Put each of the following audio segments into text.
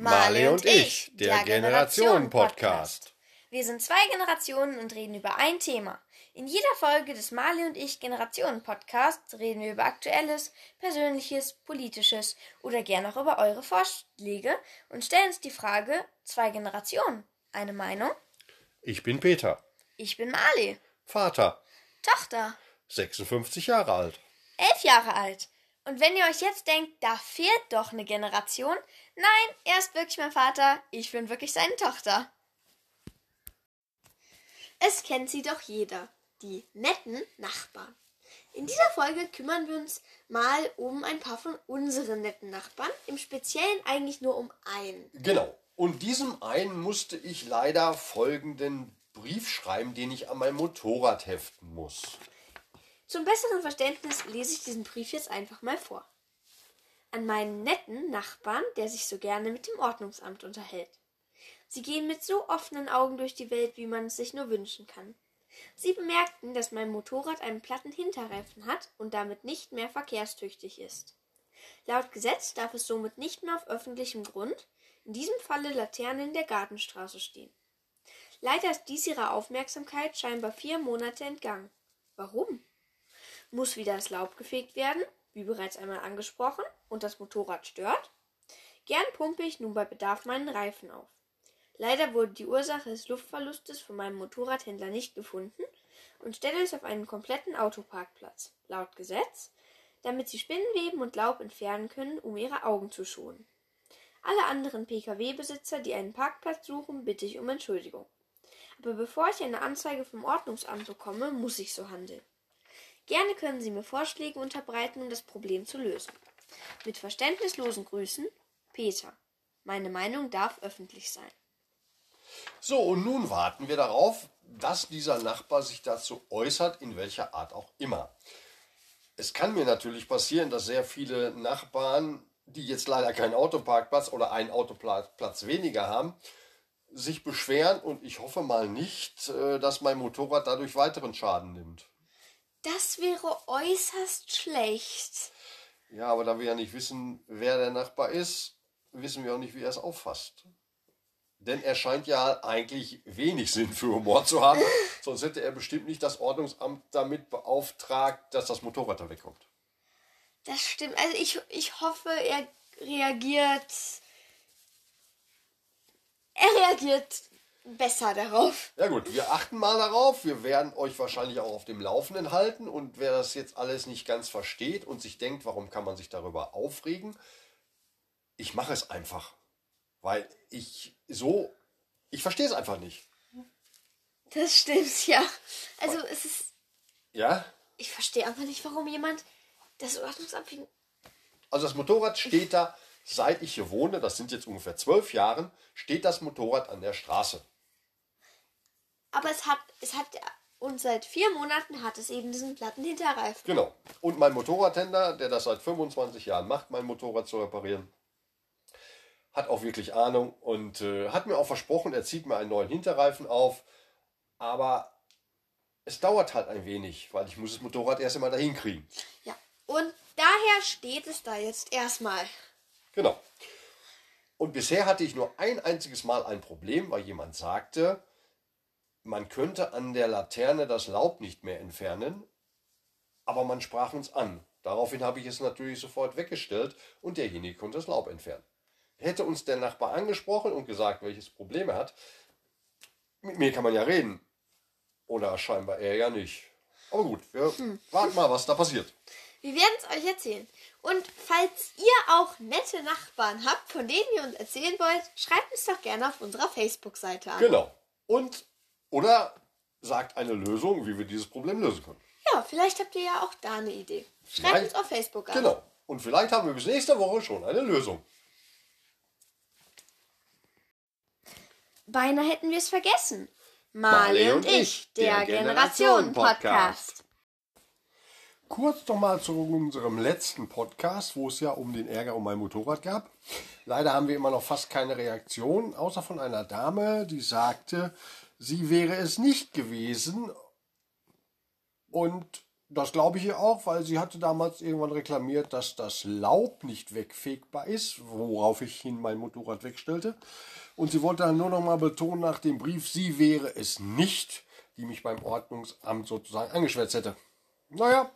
Marley und ich, der Generationen-Podcast. Wir sind zwei Generationen und reden über ein Thema. In jeder Folge des Marley und ich Generationen-Podcasts reden wir über Aktuelles, Persönliches, Politisches oder gern auch über eure Vorschläge und stellen uns die Frage: Zwei Generationen, eine Meinung? Ich bin Peter. Ich bin Marley. Vater. Tochter. 56 Jahre alt. Elf Jahre alt. Und wenn ihr euch jetzt denkt, da fehlt doch eine Generation, nein, er ist wirklich mein Vater, ich bin wirklich seine Tochter. Es kennt sie doch jeder, die netten Nachbarn. In dieser Folge kümmern wir uns mal um ein paar von unseren netten Nachbarn, im Speziellen eigentlich nur um einen. Genau. Und diesem einen musste ich leider folgenden Brief schreiben, den ich an mein Motorrad heften muss. Zum besseren Verständnis lese ich diesen Brief jetzt einfach mal vor. An meinen netten Nachbarn, der sich so gerne mit dem Ordnungsamt unterhält. Sie gehen mit so offenen Augen durch die Welt, wie man es sich nur wünschen kann. Sie bemerkten, dass mein Motorrad einen platten Hinterreifen hat und damit nicht mehr verkehrstüchtig ist. Laut Gesetz darf es somit nicht mehr auf öffentlichem Grund, in diesem Falle Laternen in der Gartenstraße stehen. Leider ist dies ihrer Aufmerksamkeit scheinbar vier Monate entgangen. Warum? Muss wieder das Laub gefegt werden, wie bereits einmal angesprochen, und das Motorrad stört? Gern pumpe ich nun bei Bedarf meinen Reifen auf. Leider wurde die Ursache des Luftverlustes von meinem Motorradhändler nicht gefunden und stelle es auf einen kompletten Autoparkplatz, laut Gesetz, damit sie Spinnenweben und Laub entfernen können, um ihre Augen zu schonen. Alle anderen Pkw-Besitzer, die einen Parkplatz suchen, bitte ich um Entschuldigung. Aber bevor ich eine Anzeige vom Ordnungsamt bekomme, muss ich so handeln. Gerne können Sie mir Vorschläge unterbreiten, um das Problem zu lösen. Mit verständnislosen Grüßen, Peter. Meine Meinung darf öffentlich sein. So, und nun warten wir darauf, dass dieser Nachbar sich dazu äußert, in welcher Art auch immer. Es kann mir natürlich passieren, dass sehr viele Nachbarn, die jetzt leider keinen Autoparkplatz oder einen Autoplatz weniger haben, sich beschweren und ich hoffe mal nicht, äh, dass mein Motorrad dadurch weiteren Schaden nimmt. Das wäre äußerst schlecht. Ja, aber da wir ja nicht wissen, wer der Nachbar ist, wissen wir auch nicht, wie er es auffasst. Denn er scheint ja eigentlich wenig Sinn für Humor zu haben, sonst hätte er bestimmt nicht das Ordnungsamt damit beauftragt, dass das Motorrad da wegkommt. Das stimmt. Also ich, ich hoffe, er reagiert. Er reagiert besser darauf. Ja gut, wir achten mal darauf. Wir werden euch wahrscheinlich auch auf dem Laufenden halten. Und wer das jetzt alles nicht ganz versteht und sich denkt, warum kann man sich darüber aufregen, ich mache es einfach. Weil ich so, ich verstehe es einfach nicht. Das stimmt, ja. Also es ist. Ja? Ich verstehe einfach nicht, warum jemand das Ordnungsamt. Also das Motorrad steht da, seit ich hier wohne, das sind jetzt ungefähr zwölf Jahre, steht das Motorrad an der Straße. Aber es hat, es hat, und seit vier Monaten hat es eben diesen platten Hinterreifen. Genau. Und mein Motorradhändler, der das seit 25 Jahren macht, mein Motorrad zu reparieren, hat auch wirklich Ahnung und äh, hat mir auch versprochen, er zieht mir einen neuen Hinterreifen auf. Aber es dauert halt ein wenig, weil ich muss das Motorrad erst einmal dahin kriegen. Ja. Und daher steht es da jetzt erstmal. Genau. Und bisher hatte ich nur ein einziges Mal ein Problem, weil jemand sagte, man könnte an der Laterne das Laub nicht mehr entfernen, aber man sprach uns an. Daraufhin habe ich es natürlich sofort weggestellt und derjenige konnte das Laub entfernen. Hätte uns der Nachbar angesprochen und gesagt, welches Problem er hat, mit mir kann man ja reden. Oder scheinbar er ja nicht. Aber gut, wir hm. warten mal, was da passiert. Wir werden es euch erzählen. Und falls ihr auch nette Nachbarn habt, von denen ihr uns erzählen wollt, schreibt uns doch gerne auf unserer Facebook-Seite an. Genau. Und oder sagt eine Lösung, wie wir dieses Problem lösen können. Ja, vielleicht habt ihr ja auch da eine Idee. Schreibt vielleicht, uns auf Facebook an. Genau. Und vielleicht haben wir bis nächste Woche schon eine Lösung. Beinahe hätten wir es vergessen. Marley und ich, der, der Generationen-Podcast. Kurz nochmal zu unserem letzten Podcast, wo es ja um den Ärger um mein Motorrad gab. Leider haben wir immer noch fast keine Reaktion, außer von einer Dame, die sagte, sie wäre es nicht gewesen und Das glaube ich ihr auch, weil sie hatte damals irgendwann reklamiert, dass das Laub nicht wegfegbar ist, worauf ich hin mein Motorrad wegstellte. Und sie wollte dann nur noch mal betonen nach dem Brief, sie wäre es nicht, die mich beim Ordnungsamt sozusagen angeschwärzt hätte. Naja,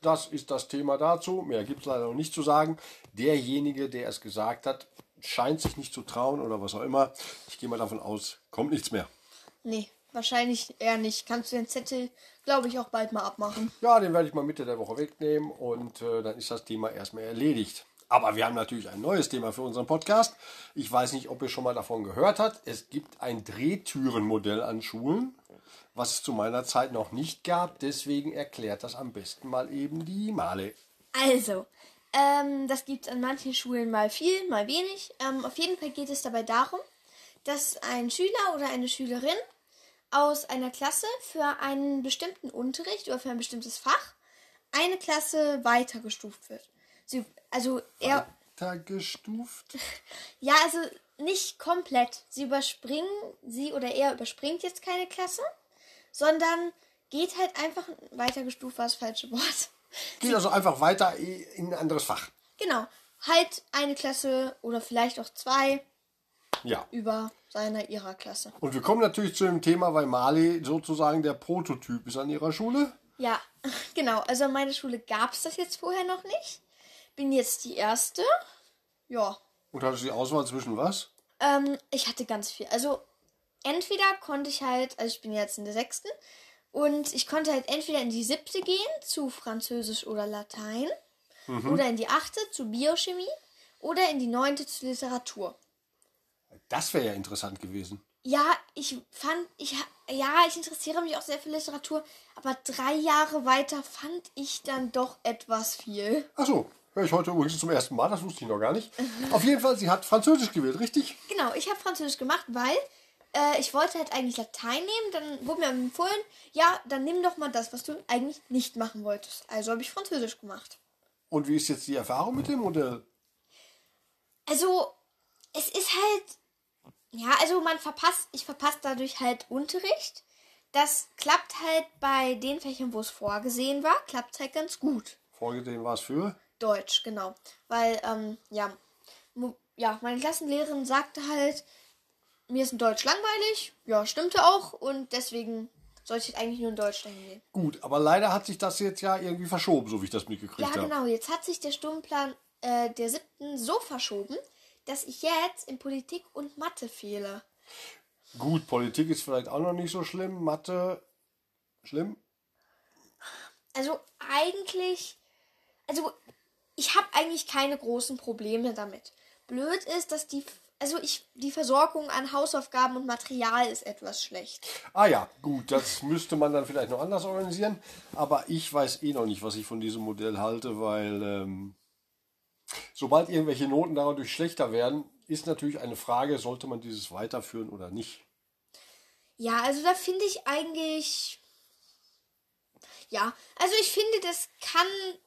das ist das Thema dazu. Mehr gibt es leider noch nicht zu sagen. Derjenige, der es gesagt hat, scheint sich nicht zu trauen oder was auch immer. Ich gehe mal davon aus, kommt nichts mehr. Nee, wahrscheinlich eher nicht. Kannst du den Zettel, glaube ich, auch bald mal abmachen. Ja, den werde ich mal Mitte der Woche wegnehmen und äh, dann ist das Thema erstmal erledigt. Aber wir haben natürlich ein neues Thema für unseren Podcast. Ich weiß nicht, ob ihr schon mal davon gehört habt. Es gibt ein Drehtürenmodell an Schulen, was es zu meiner Zeit noch nicht gab. Deswegen erklärt das am besten mal eben die Male. Also, ähm, das gibt es an manchen Schulen mal viel, mal wenig. Ähm, auf jeden Fall geht es dabei darum, dass ein Schüler oder eine Schülerin aus einer Klasse für einen bestimmten Unterricht oder für ein bestimmtes Fach eine Klasse weitergestuft wird. Sie, also er, Weitergestuft? ja, also nicht komplett. Sie überspringen, sie oder er überspringt jetzt keine Klasse, sondern geht halt einfach weitergestuft, war das falsche Wort. Geht also einfach weiter in ein anderes Fach. Genau, halt eine Klasse oder vielleicht auch zwei Ja. über seiner ihrer Klasse. Und wir kommen natürlich zu dem Thema, weil Mali sozusagen der Prototyp ist an ihrer Schule. Ja, genau. Also an meiner Schule gab es das jetzt vorher noch nicht. Bin jetzt die erste. Ja. Und hattest du die Auswahl zwischen was? Ähm, ich hatte ganz viel. Also entweder konnte ich halt, also ich bin jetzt in der sechsten, und ich konnte halt entweder in die siebte gehen zu Französisch oder Latein, oder in die achte zu Biochemie, oder in die neunte zu Literatur. Das wäre ja interessant gewesen. Ja, ich fand, ich, ja, ich interessiere mich auch sehr für Literatur, aber drei Jahre weiter fand ich dann doch etwas viel. Achso, höre ich heute übrigens zum ersten Mal, das wusste ich noch gar nicht. Auf jeden Fall, sie hat Französisch gewählt, richtig? Genau, ich habe Französisch gemacht, weil äh, ich wollte halt eigentlich Latein nehmen. Dann wurde mir empfohlen, ja, dann nimm doch mal das, was du eigentlich nicht machen wolltest. Also habe ich Französisch gemacht. Und wie ist jetzt die Erfahrung mit dem Modell? Also, es ist halt, ja, also man verpasst, ich verpasse dadurch halt Unterricht. Das klappt halt bei den Fächern, wo es vorgesehen war, klappt halt ganz gut. Vorgesehen war es für? Deutsch, genau. Weil, ähm, ja, ja, meine Klassenlehrerin sagte halt, mir ist in Deutsch langweilig. Ja, stimmte auch. Und deswegen sollte ich eigentlich nur in Deutsch dahin gehen. Gut, aber leider hat sich das jetzt ja irgendwie verschoben, so wie ich das mitgekriegt Ja, habe. genau. Jetzt hat sich der Stundenplan äh, der siebten so verschoben, dass ich jetzt in Politik und Mathe fehle. Gut, Politik ist vielleicht auch noch nicht so schlimm. Mathe, schlimm? Also eigentlich, also ich habe eigentlich keine großen Probleme damit. Blöd ist, dass die, also ich, die Versorgung an Hausaufgaben und Material ist etwas schlecht. Ah ja, gut, das müsste man dann vielleicht noch anders organisieren. Aber ich weiß eh noch nicht, was ich von diesem Modell halte, weil ähm, sobald irgendwelche Noten dadurch schlechter werden, ist natürlich eine Frage, sollte man dieses weiterführen oder nicht. Ja, also da finde ich eigentlich. Ja, also ich finde, das kann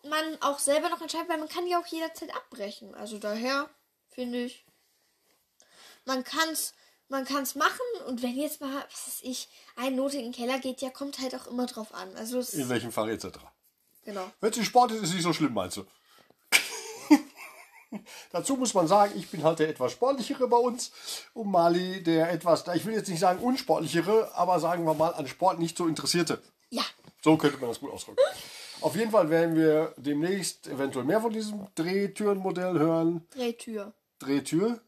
man auch selber noch entscheiden, weil man kann ja auch jederzeit abbrechen. Also daher finde ich, man kann's, man kann's machen und wenn jetzt mal, was weiß ich, eine Note in den Keller geht, ja, kommt halt auch immer drauf an. Also es, In welchem Fach etc. genau. Wenn es Sport ist, ist es nicht so schlimm, meinst du? Dazu muss man sagen, ich bin halt der etwas sportlichere bei uns und Mali der etwas, ich will jetzt nicht sagen unsportlichere, aber sagen wir mal an Sport nicht so interessierte. So könnte man das gut ausdrücken. Auf jeden Fall werden wir demnächst eventuell mehr von diesem Drehtürenmodell hören. Drehtür. Drehtür?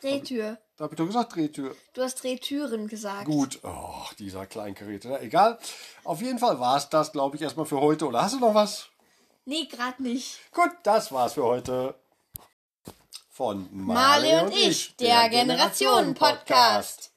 Drehtür. Da habe ich doch gesagt Drehtür. Du hast Drehtüren gesagt. Gut, oh, dieser Kleingeräte. Na, egal. Auf jeden Fall war es das, glaube ich, erstmal für heute. Oder hast du noch was? Nee, gerade nicht. Gut, das war's für heute. Von Marley und ich, der Generationen-Podcast.